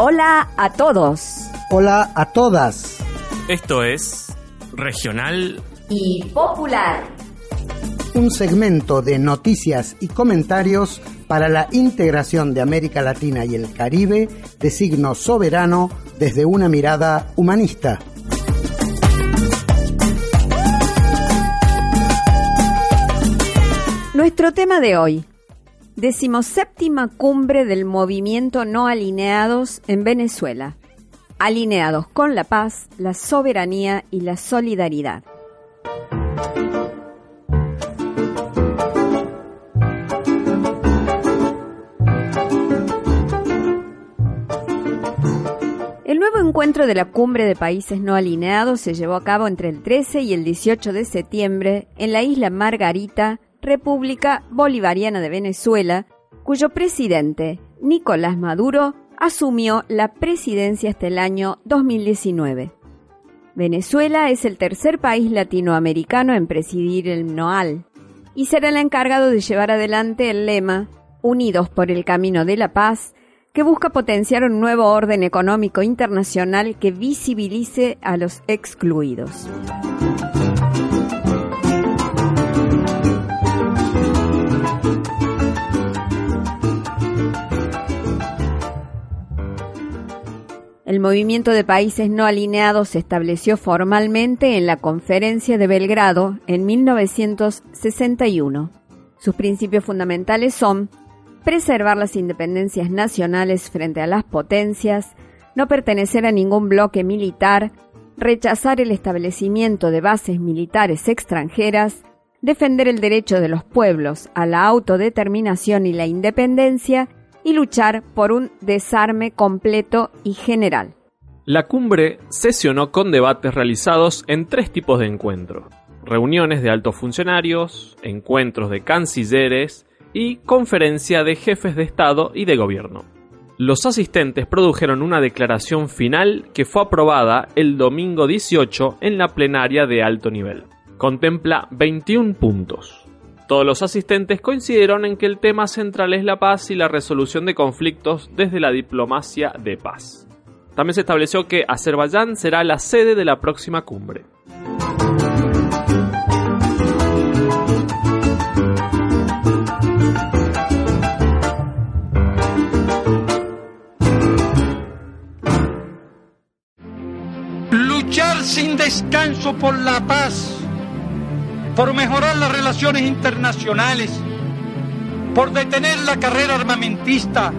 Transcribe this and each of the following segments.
Hola a todos. Hola a todas. Esto es Regional y Popular. Un segmento de noticias y comentarios para la integración de América Latina y el Caribe de signo soberano desde una mirada humanista. Nuestro tema de hoy, decimoséptima cumbre del movimiento no alineados en Venezuela, alineados con la paz, la soberanía y la solidaridad. El nuevo encuentro de la cumbre de países no alineados se llevó a cabo entre el 13 y el 18 de septiembre en la isla Margarita, República Bolivariana de Venezuela, cuyo presidente, Nicolás Maduro, asumió la presidencia hasta el año 2019. Venezuela es el tercer país latinoamericano en presidir el NOAL y será el encargado de llevar adelante el lema Unidos por el Camino de la Paz, que busca potenciar un nuevo orden económico internacional que visibilice a los excluidos. Movimiento de países no alineados se estableció formalmente en la Conferencia de Belgrado en 1961. Sus principios fundamentales son preservar las independencias nacionales frente a las potencias, no pertenecer a ningún bloque militar, rechazar el establecimiento de bases militares extranjeras, defender el derecho de los pueblos a la autodeterminación y la independencia y luchar por un desarme completo y general. La cumbre sesionó con debates realizados en tres tipos de encuentros. Reuniones de altos funcionarios, encuentros de cancilleres y conferencia de jefes de Estado y de gobierno. Los asistentes produjeron una declaración final que fue aprobada el domingo 18 en la plenaria de alto nivel. Contempla 21 puntos. Todos los asistentes coincidieron en que el tema central es la paz y la resolución de conflictos desde la diplomacia de paz. También se estableció que Azerbaiyán será la sede de la próxima cumbre. Luchar sin descanso por la paz por mejorar las relaciones internacionales, por detener la carrera armamentista,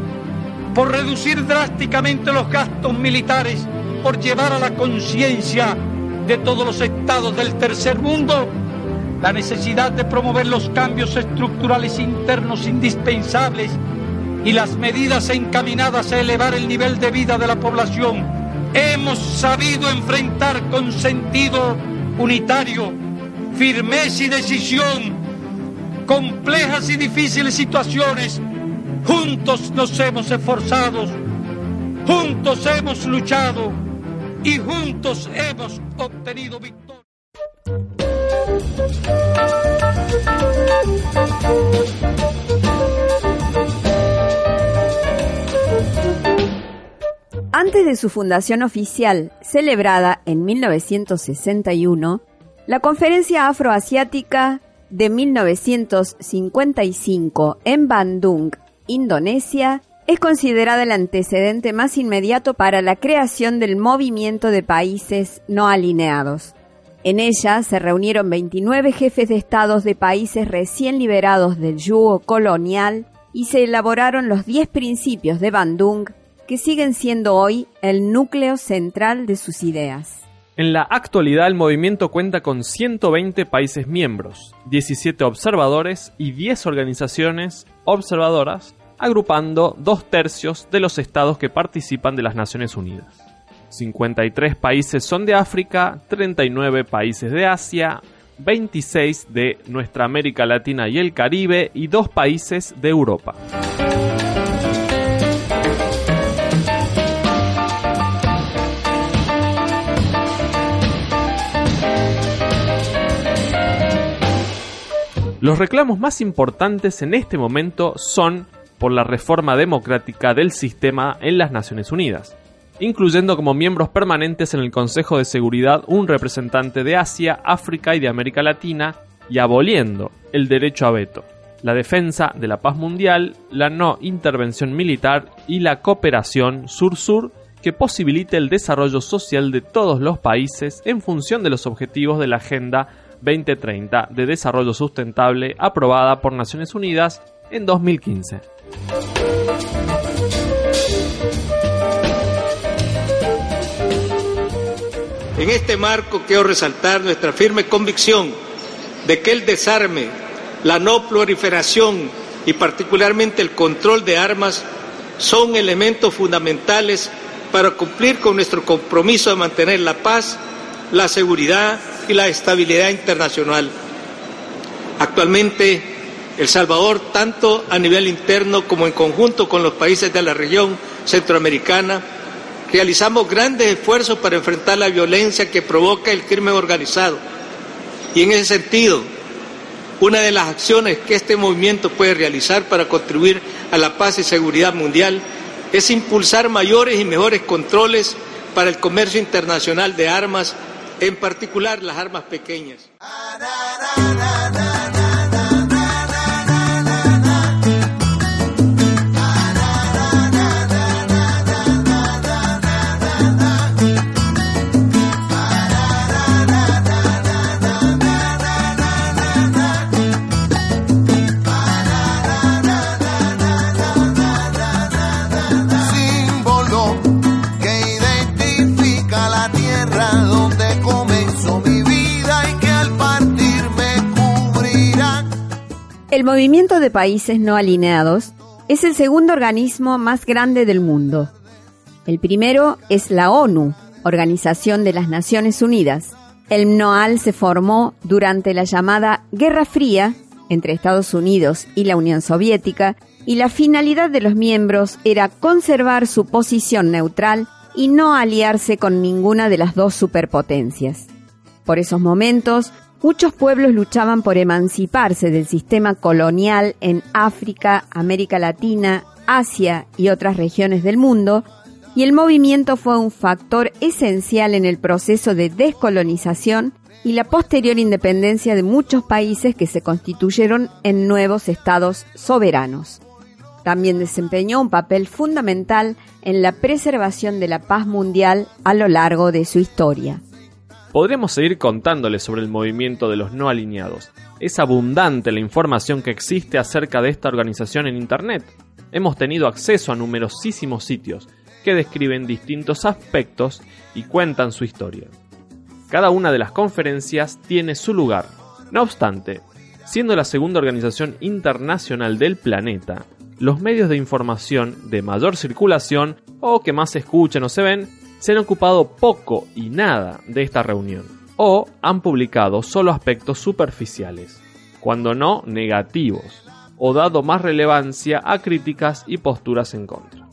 por reducir drásticamente los gastos militares, por llevar a la conciencia de todos los estados del tercer mundo la necesidad de promover los cambios estructurales internos indispensables y las medidas encaminadas a elevar el nivel de vida de la población. Hemos sabido enfrentar con sentido unitario firmeza y decisión, complejas y difíciles situaciones, juntos nos hemos esforzado, juntos hemos luchado y juntos hemos obtenido victoria. Antes de su fundación oficial, celebrada en 1961, la Conferencia Afroasiática de 1955 en Bandung, Indonesia, es considerada el antecedente más inmediato para la creación del movimiento de países no alineados. En ella se reunieron 29 jefes de estados de países recién liberados del yugo colonial y se elaboraron los 10 principios de Bandung que siguen siendo hoy el núcleo central de sus ideas. En la actualidad el movimiento cuenta con 120 países miembros, 17 observadores y 10 organizaciones observadoras, agrupando dos tercios de los estados que participan de las Naciones Unidas. 53 países son de África, 39 países de Asia, 26 de nuestra América Latina y el Caribe y 2 países de Europa. Los reclamos más importantes en este momento son por la reforma democrática del sistema en las Naciones Unidas, incluyendo como miembros permanentes en el Consejo de Seguridad un representante de Asia, África y de América Latina, y aboliendo el derecho a veto, la defensa de la paz mundial, la no intervención militar y la cooperación sur-sur que posibilite el desarrollo social de todos los países en función de los objetivos de la Agenda 2030 de Desarrollo Sustentable aprobada por Naciones Unidas en 2015. En este marco quiero resaltar nuestra firme convicción de que el desarme, la no proliferación y particularmente el control de armas son elementos fundamentales para cumplir con nuestro compromiso de mantener la paz, la seguridad y la estabilidad internacional. Actualmente, El Salvador, tanto a nivel interno como en conjunto con los países de la región centroamericana, realizamos grandes esfuerzos para enfrentar la violencia que provoca el crimen organizado. Y en ese sentido, una de las acciones que este movimiento puede realizar para contribuir a la paz y seguridad mundial es impulsar mayores y mejores controles para el comercio internacional de armas, en particular las armas pequeñas. Movimiento de Países No Alineados es el segundo organismo más grande del mundo. El primero es la ONU, Organización de las Naciones Unidas. El MNOAL se formó durante la llamada Guerra Fría entre Estados Unidos y la Unión Soviética y la finalidad de los miembros era conservar su posición neutral y no aliarse con ninguna de las dos superpotencias. Por esos momentos, Muchos pueblos luchaban por emanciparse del sistema colonial en África, América Latina, Asia y otras regiones del mundo, y el movimiento fue un factor esencial en el proceso de descolonización y la posterior independencia de muchos países que se constituyeron en nuevos estados soberanos. También desempeñó un papel fundamental en la preservación de la paz mundial a lo largo de su historia. Podríamos seguir contándoles sobre el movimiento de los no alineados. Es abundante la información que existe acerca de esta organización en Internet. Hemos tenido acceso a numerosísimos sitios que describen distintos aspectos y cuentan su historia. Cada una de las conferencias tiene su lugar. No obstante, siendo la segunda organización internacional del planeta, los medios de información de mayor circulación o que más se escuchan o se ven se han ocupado poco y nada de esta reunión, o han publicado solo aspectos superficiales, cuando no negativos, o dado más relevancia a críticas y posturas en contra.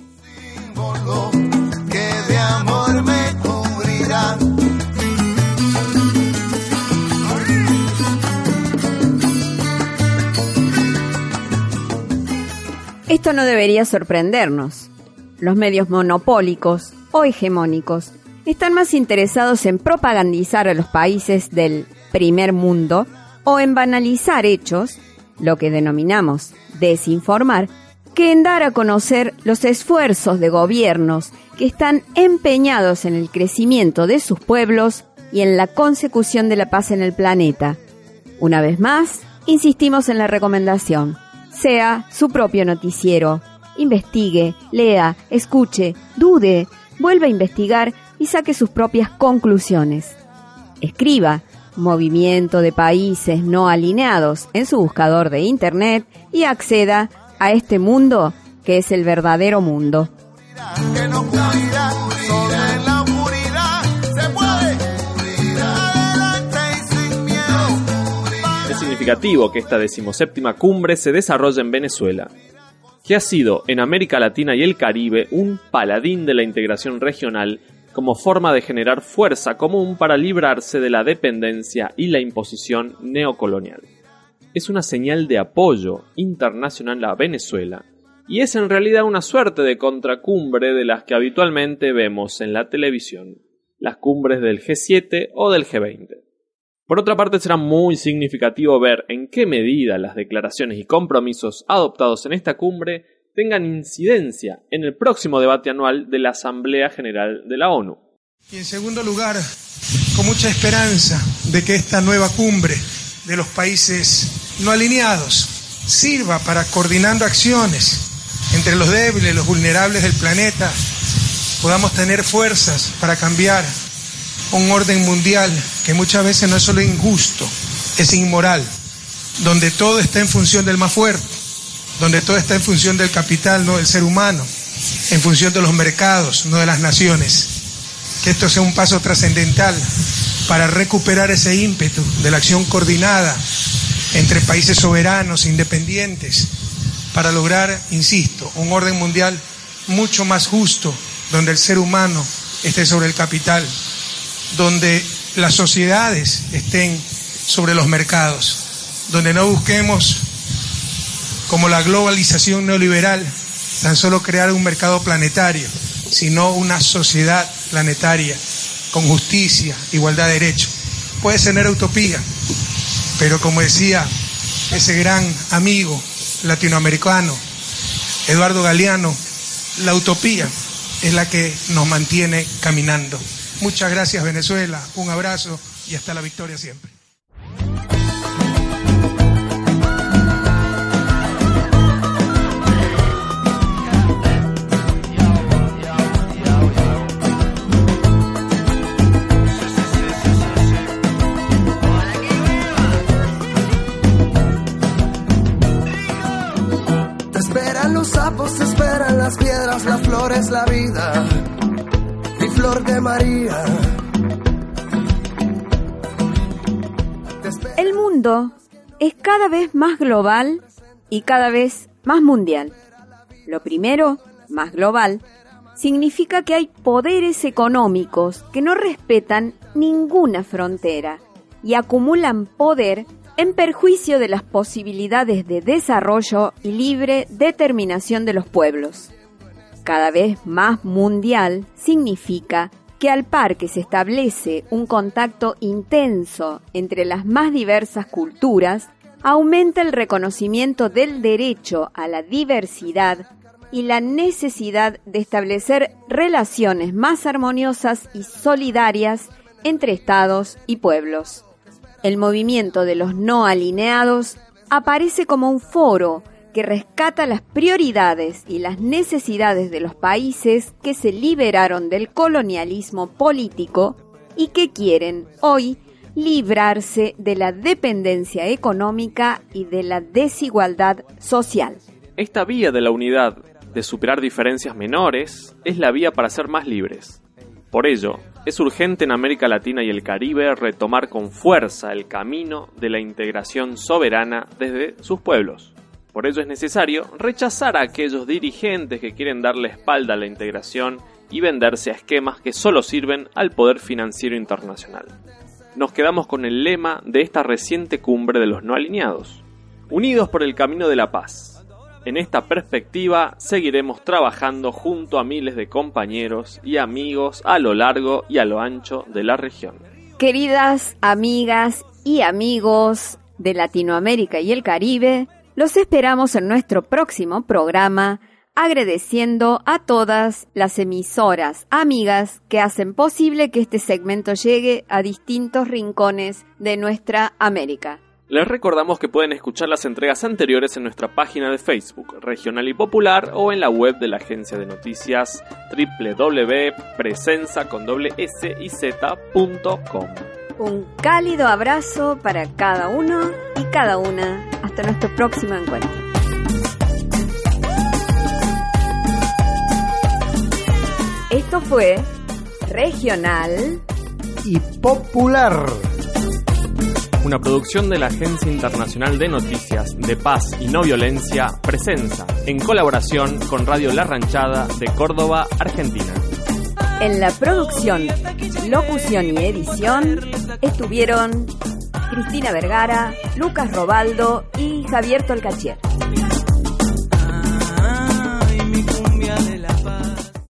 Esto no debería sorprendernos. Los medios monopólicos o hegemónicos están más interesados en propagandizar a los países del primer mundo o en banalizar hechos, lo que denominamos desinformar, que en dar a conocer los esfuerzos de gobiernos que están empeñados en el crecimiento de sus pueblos y en la consecución de la paz en el planeta. Una vez más, insistimos en la recomendación. Sea su propio noticiero. Investigue, lea, escuche, dude, vuelva a investigar y saque sus propias conclusiones. Escriba Movimiento de Países No Alineados en su buscador de Internet y acceda a este mundo que es el verdadero mundo. Es significativo que esta decimoséptima cumbre se desarrolle en Venezuela, que ha sido en América Latina y el Caribe un paladín de la integración regional como forma de generar fuerza común para librarse de la dependencia y la imposición neocolonial. Es una señal de apoyo internacional a Venezuela y es en realidad una suerte de contracumbre de las que habitualmente vemos en la televisión, las cumbres del G7 o del G20. Por otra parte, será muy significativo ver en qué medida las declaraciones y compromisos adoptados en esta cumbre tengan incidencia en el próximo debate anual de la Asamblea General de la ONU. Y en segundo lugar, con mucha esperanza de que esta nueva cumbre de los países no alineados sirva para coordinando acciones entre los débiles, los vulnerables del planeta, podamos tener fuerzas para cambiar un orden mundial que muchas veces no es solo injusto, es inmoral, donde todo está en función del más fuerte, donde todo está en función del capital, no del ser humano, en función de los mercados, no de las naciones. Que esto sea un paso trascendental para recuperar ese ímpetu de la acción coordinada entre países soberanos, independientes, para lograr, insisto, un orden mundial mucho más justo, donde el ser humano esté sobre el capital, donde las sociedades estén sobre los mercados, donde no busquemos, como la globalización neoliberal, tan solo crear un mercado planetario, sino una sociedad planetaria con justicia, igualdad de derechos. Puede ser utopía, pero como decía ese gran amigo latinoamericano, Eduardo Galeano, la utopía es la que nos mantiene caminando. Muchas gracias Venezuela, un abrazo y hasta la victoria siempre. Te esperan los sapos, te esperan las piedras, las flores, la vida María. El mundo es cada vez más global y cada vez más mundial. Lo primero, más global, significa que hay poderes económicos que no respetan ninguna frontera y acumulan poder en perjuicio de las posibilidades de desarrollo y libre determinación de los pueblos cada vez más mundial significa que al par que se establece un contacto intenso entre las más diversas culturas, aumenta el reconocimiento del derecho a la diversidad y la necesidad de establecer relaciones más armoniosas y solidarias entre estados y pueblos. El movimiento de los no alineados aparece como un foro que rescata las prioridades y las necesidades de los países que se liberaron del colonialismo político y que quieren hoy librarse de la dependencia económica y de la desigualdad social. Esta vía de la unidad, de superar diferencias menores, es la vía para ser más libres. Por ello, es urgente en América Latina y el Caribe retomar con fuerza el camino de la integración soberana desde sus pueblos. Por ello es necesario rechazar a aquellos dirigentes que quieren darle espalda a la integración y venderse a esquemas que solo sirven al poder financiero internacional. Nos quedamos con el lema de esta reciente cumbre de los no alineados, unidos por el camino de la paz. En esta perspectiva seguiremos trabajando junto a miles de compañeros y amigos a lo largo y a lo ancho de la región. Queridas amigas y amigos de Latinoamérica y el Caribe, los esperamos en nuestro próximo programa, agradeciendo a todas las emisoras amigas que hacen posible que este segmento llegue a distintos rincones de nuestra América. Les recordamos que pueden escuchar las entregas anteriores en nuestra página de Facebook, Regional y Popular, o en la web de la agencia de noticias www.presenza.com. Un cálido abrazo para cada uno y cada una. Hasta nuestro próximo encuentro. Esto fue Regional y Popular. Una producción de la Agencia Internacional de Noticias de Paz y No Violencia, Presenza, en colaboración con Radio La Ranchada de Córdoba, Argentina. En la producción, locución y edición estuvieron Cristina Vergara, Lucas Robaldo y Javier Tolcachier.